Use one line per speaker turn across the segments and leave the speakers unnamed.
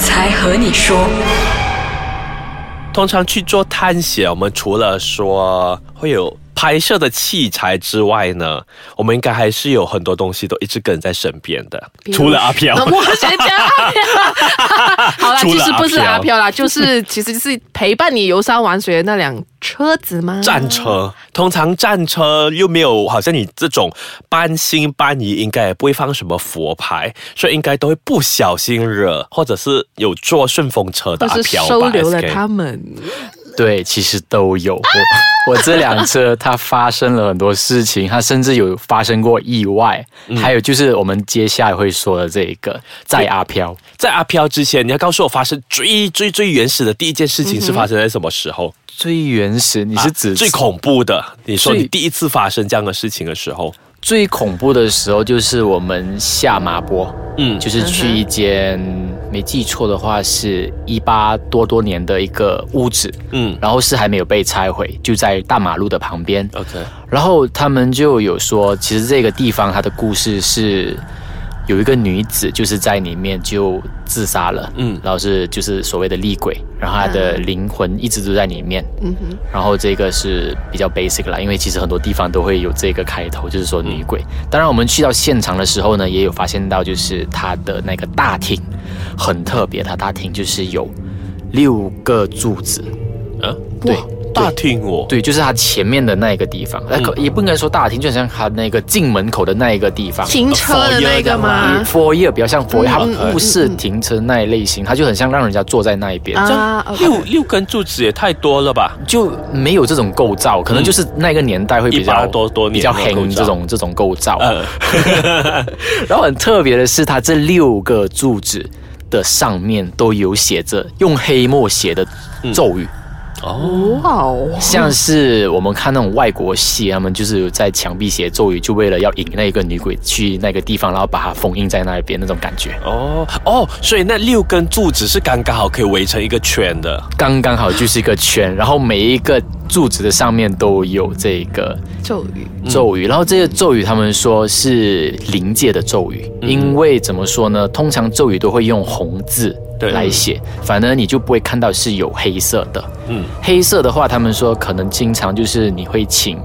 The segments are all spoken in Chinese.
才和你说。
通常去做探险，我们除了说会有拍摄的器材之外呢，我们应该还是有很多东西都一直跟在身边的，除了阿飘。
我先讲阿飘，好啦，其实不是
阿飘
啦，就是其实是陪伴你游山玩水的那辆车子吗？
战车，通常战车又没有，好像你这种半信半疑，应该也不会放什么佛牌，所以应该都会不小心惹，或者是有坐顺风车的阿飘吧
收留了他们。
对，其实都有。我我这辆车它发生了很多事情，它甚至有发生过意外，还有就是我们接下来会说的这一个在阿飘。
在阿飘之前，你要告诉我发生最最最原始的第一件事情是发生在什么时候？
最原始，你是指、
啊最恐怖的？你说你第一次发生这样的事情的时候，
最恐怖的时候就是我们下马坡，
嗯
就是去一间没记错的话是一八多多年的一个屋子，
嗯。
然后是还没有被拆毁，就在大马路的旁边。
，OK，
然后他们就有说，其实这个地方它的故事是有一个女子就是在里面就自杀了，
嗯。
嗯，然后是就是所谓的厉鬼，然后她的灵魂一直都在里面，
嗯哼，
然后这个是比较 basic 啦，因为其实很多地方都会有这个开头，就是说女鬼。当然，我们去到现场的时候呢，也有发现到，就是它的那个大厅很特别，它大厅就是有六个柱子，
啊，
对
大厅哦，
对，就是它前面的那一个地方，那、可也不应该说大厅，就好像它那个进门口的那一个地方。
停车的那个吗
？f o r 比较像 f o r 它
嗯它
不是停车那一类型，它就很像让人家坐在那一边，
啊
六六根柱子也太多了吧？
就没有这种构造，可能就是那个年代会比较
多多年
比较黑这种这种构造。
呃，
然后很特别的是，它这六个柱子的上面都有写着用黑墨写的咒语。
哦，
像是我们看那种外国戏，他们就是在墙壁写咒语，就为了要引那个女鬼去那个地方，然后把它封印在那边那种感觉，
哦哦，所以那六根柱子是刚刚好可以围成一个圈的。
刚刚好就是一个圈，然后每一个柱子的上面都有这个
咒语，
咒语，然后这些咒语他们说是灵界的咒语，因为怎么说呢？通常咒语都会用红字来写，反而你就不会看到是有黑色的。
嗯，
黑色的话，他们说可能经常就是你会请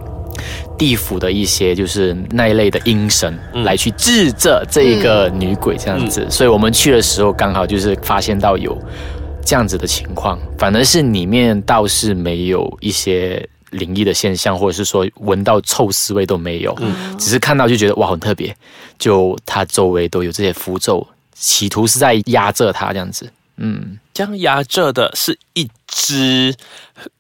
地府的一些就是那一类的阴神来去治这这一个女鬼这样子，所以我们去的时候刚好就是发现到有这样子的情况，反而是里面倒是没有一些。灵异的现象，或者是说闻到臭尸味都没有，只是看到就觉得哇很特别，就它周围都有这些符咒，企图是在压着它这样子，嗯，
这样压着的是一只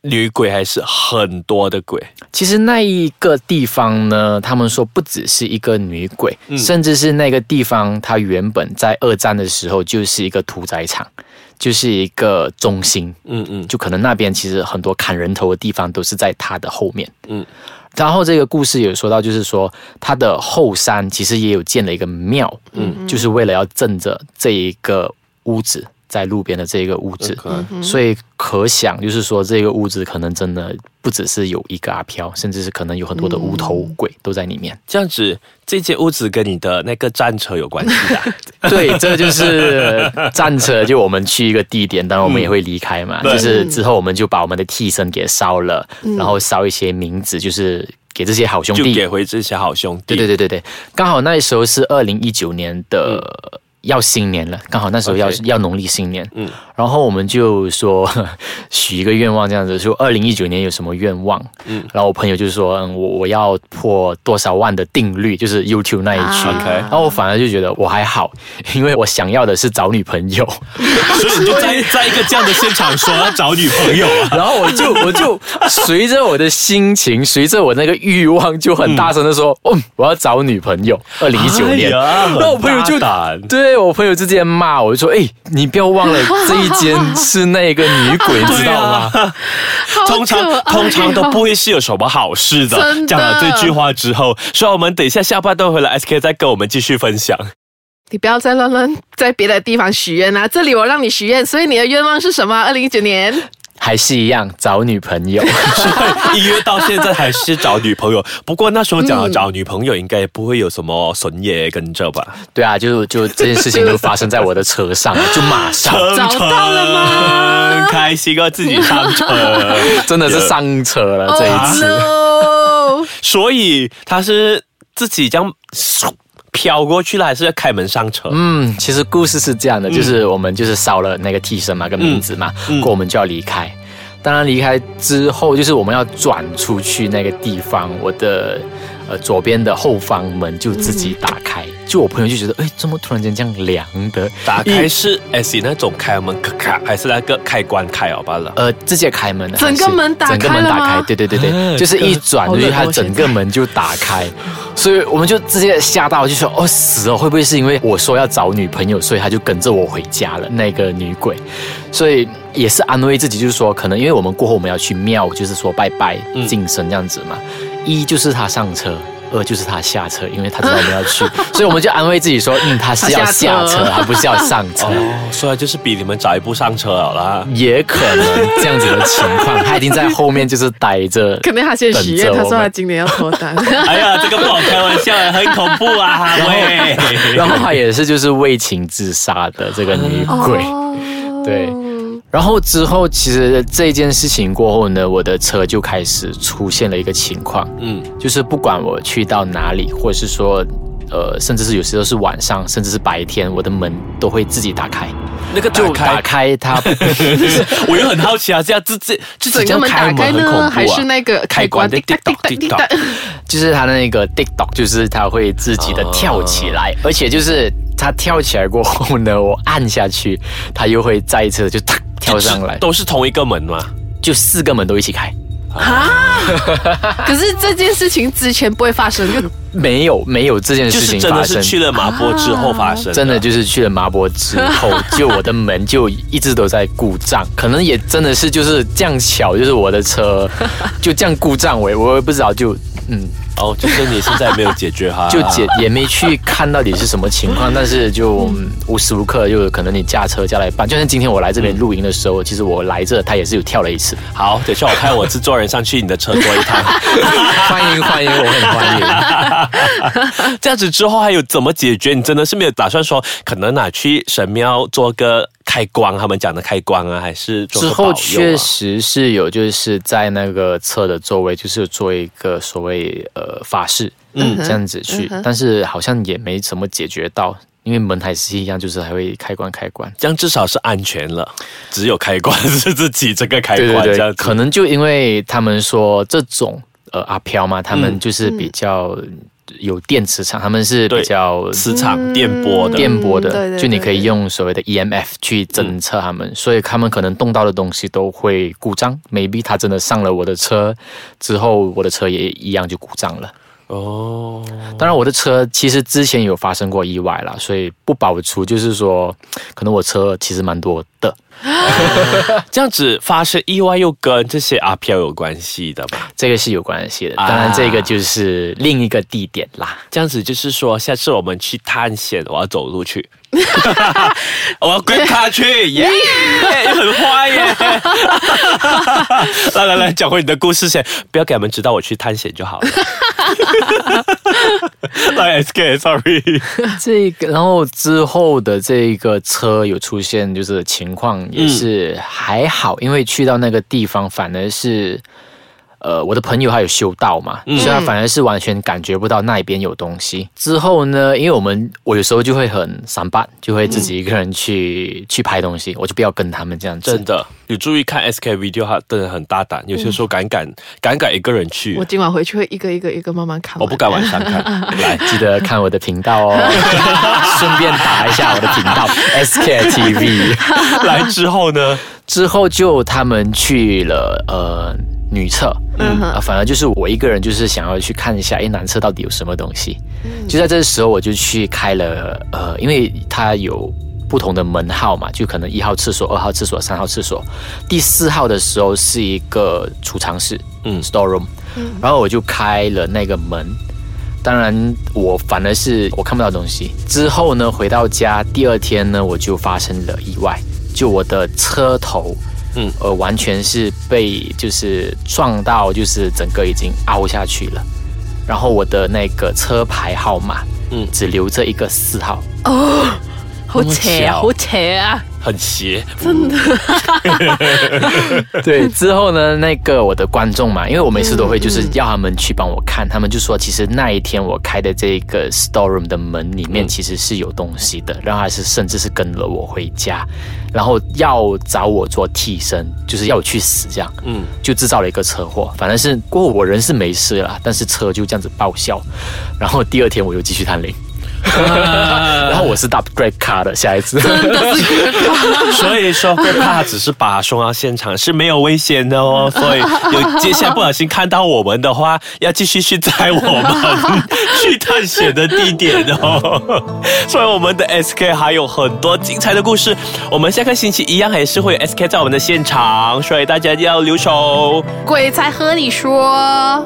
女鬼还是很多的鬼？
其实那一个地方呢，他们说不只是一个女鬼，
嗯
甚至是那个地方，它原本在二战的时候就是一个屠宰场，就是一个中心，
嗯嗯
就可能那边其实很多砍人头的地方都是在它的后面。
嗯，
然后这个故事有说到，就是说它的后山其实也有建了一个庙，嗯，就是为了要镇着这一个屋子。在路边的这一个屋子所以可想，就是说这个屋子可能真的不只是有一个阿飘，甚至是可能有很多的无头鬼都在里面。
这样子，这间屋子跟你的那个战车有关系的。
对，这就是战车，就我们去一个地点，当然我们也会离开嘛。
对
就是之后我们就把我们的替身给烧了，然后烧一些名字，就是给这些好兄
就
弟。
给回这些好兄弟。
对对对对对，刚好那时候是二零一九年的。要新年了，刚好那时候要要农历新年，
嗯。
嗯，然后我们就说 许一个愿望这样子，说二零一九年有什么愿望，
嗯。
嗯，然后我朋友就说，嗯，我我要破多少万的定律，就是 YouTube 那一区，然后我反而就觉得我还好，因为我想要的是找女朋友，
所以你就在在一个这样的现场说要找女朋友啊。
然后我就我就随着我的心情，随着我那个欲望，就很大声的说，嗯，我要找女朋友，二零一九年，
哎
然后我朋友就
很
我朋友之间骂我，就说，哎，你不要忘了 这一间是那个女鬼，你知道吗？
好
通常通常都不会是有什么好事的。
的
讲了这句话之后，所以我们等一下下半段回来，SK 再跟我们继续分享。
你不要再乱乱在别的地方许愿啦，这里我让你许愿，所以你的愿望是什么？二零一九年
还是一样找女朋友。
一约到现在还是找女朋友，不过那时候讲找女朋友应该不会有什么损业跟着吧？
对啊，就就这件事情就发生在我的车上，就马上
找到了吗
开心啊，自己上车，
真的是上车了这一次。
Oh,
所以他是自己这样嗖飘过去了，还是要开门上车？
嗯，其实故事是这样的，就是我们就是烧了那个替身嘛，跟名字嘛，
嗯
过后我们就要离开。当然离开之后，就是我们要转出去那个地方，我的呃左边的后方门就自己打开。就我朋友就觉得，哎，怎么突然间这样凉的？
打开是 S 那种开门咔咔，还是那个开关开好罢了？
呃，直接开门了，
整个门打
整个
开了吗
门打开，对对对对，
啊
就是一转出去，
好冷哦
它整个门就打开，所以我们就直接吓到，就说哦死了，会不会是因为我说要找女朋友，所以他就跟着我回家了？那个女鬼，所以也是安慰自己，就是说可能因为我们过后我们要去庙，就是说拜拜
嗯
敬神这样子嘛，一就是他上车。二就是他下车，因为他知道我们要去，所以我们就安慰自己说，嗯，他是要
下车
下车，他不是要上车。
哦，所以就是比你们早一步上车了啦。
也可能这样子的情况，他已经在后面就是待着。
可能他先许愿，他说他今年要脱单。
哎呀，这个不好开玩笑，很恐怖啊！喂，
然后他也是就是为情自杀的这个女鬼。
哦
对然后之后其实这件事情过后呢，我的车就开始出现了一个情况，
嗯，
就是不管我去到哪里，或者是说。呃，甚至是有时候是晚上，甚至是白天，我的门都会自己打开，
那个
就打
打开，
开它，
我又很好奇啊，这样自己自己这样
整个门打开
开门很恐怖
呢，
啊。
还是那个开关？
开关？
滴答滴答滴答？
就是它的那个 TikTok，就是它会自己的跳起来，而且就是它跳起来过后呢，我按下去，它又会再一次就哒 跳上来，
都是同一个门吗？
就四个门都一起开。
啊！可是这件事情之前不会发生，就
没有没有这件事
就是真的是
情发生，
去了麻坡之后发生的，
真的就是去了麻坡之后，就我的门就一直都在故障，可能也真的是就是这样巧，就是我的车就这样故障，我也我也不知道就嗯。
哦，就是你现在没有解决哈，
就解也没去看到底是什么情况，但是就、嗯无时无刻就可能你驾车驾到一半，就像今天我来这边露营的时候，其实我来这他也是有跳了一次。
好，等一下我派我制作人上去你的车坐一趟。
欢迎欢迎，我很欢迎。
这样子之后还有怎么解决？你真的是没有打算说，可能拿去神庙做个开光，他们讲的开光啊，还是做
之后确实是有，就是在那个车的周围，就是做一个所谓呃法事，嗯，这样子去，但是好像也没怎么解决到，因为门还是一样，就是还会开关开关。
这样至少是安全了，只有开关 是自己这个开
对对对，
关这样。
可能就因为他们说这种呃阿飘嘛，他们就是比较有电磁场，他们是
对
比较
磁场电波的，
电波的，
嗯对对
就你可以用所谓的 EMF 去侦测他们，所以他们可能动到的东西都会故障。maybe 他真的上了我的车之后，我的车也一样就故障了。
哦，
当然，我的车其实之前有发生过意外啦，所以不保除，就是说，可能我车其实蛮多的。
这样子发生意外又跟这些阿飘有关系的嘛？
这个是有关系的，
啊
当然这个就是另一个地点啦。
这样子就是说，下次我们去探险，我要走路去，我要跟他去，耶、很坏耶！来来来，讲回你的故事先，不要给他们知道我去探险就好了。来，SK，sorry，
这个，然后之后的这个车有出现就是情况也是还好，因为去到那个地方反而是。呃，我的朋友他有修道嘛，所以他反而是完全感觉不到那边有东西。之后呢，因为我们我有时候就会很散漫，就会自己一个人去、去拍东西，我就不要跟他们这样子。
真的有注意看 SK video，他真的很大胆，有些时候敢敢敢敢一个人去
我，今晚回去会一个一个一个慢慢看。
我不敢晚上看。来，
记得看我的频道哦，顺便打一下我的频道 SKTV。
来之后呢？
之后就他们去了呃女厕，嗯，啊，反而就是我一个人，就是想要去看一下，哎，男厕到底有什么东西。就在这时候，我就去开了呃，因为它有不同的门号嘛，就可能一号厕所、二号厕所、三号厕所，第四号的时候是一个储藏室，
嗯。
嗯，store room，然后我就开了那个门。当然，我反而是我看不到东西。之后呢，回到家第二天呢，我就发生了意外，就我的车头嗯，呃，完全是被就是撞到，就是整个已经凹下去了。然后我的那个车牌号码，嗯
嗯，
只留着一个四号。
好邪啊，好邪啊！
很邪，真的。
对，之后呢，那个我的观众嘛，因为我每次都会就是要他们去帮我看，他们就说其实那一天我开的这个 storeroom 的门里面其实是有东西的，然后还是甚至是跟了我回家，然后要找我做替身，就是要我去死这样，嗯，就制造了一个车祸，反正是过后我人是没事了，但是车就这样子报销，然后第二天我又继续探灵。然后我是打 great car 的下一次，
所以说会怕只是把他送到现场是没有危险的哦。所以有接下来不小心看到我们的话，要继续去载我们去探险的地点哦。所以我们的 SK 还有很多精彩的故事，我们下个星期一样还是会有 SK 在我们的现场，所以大家要留守。
鬼才和你说。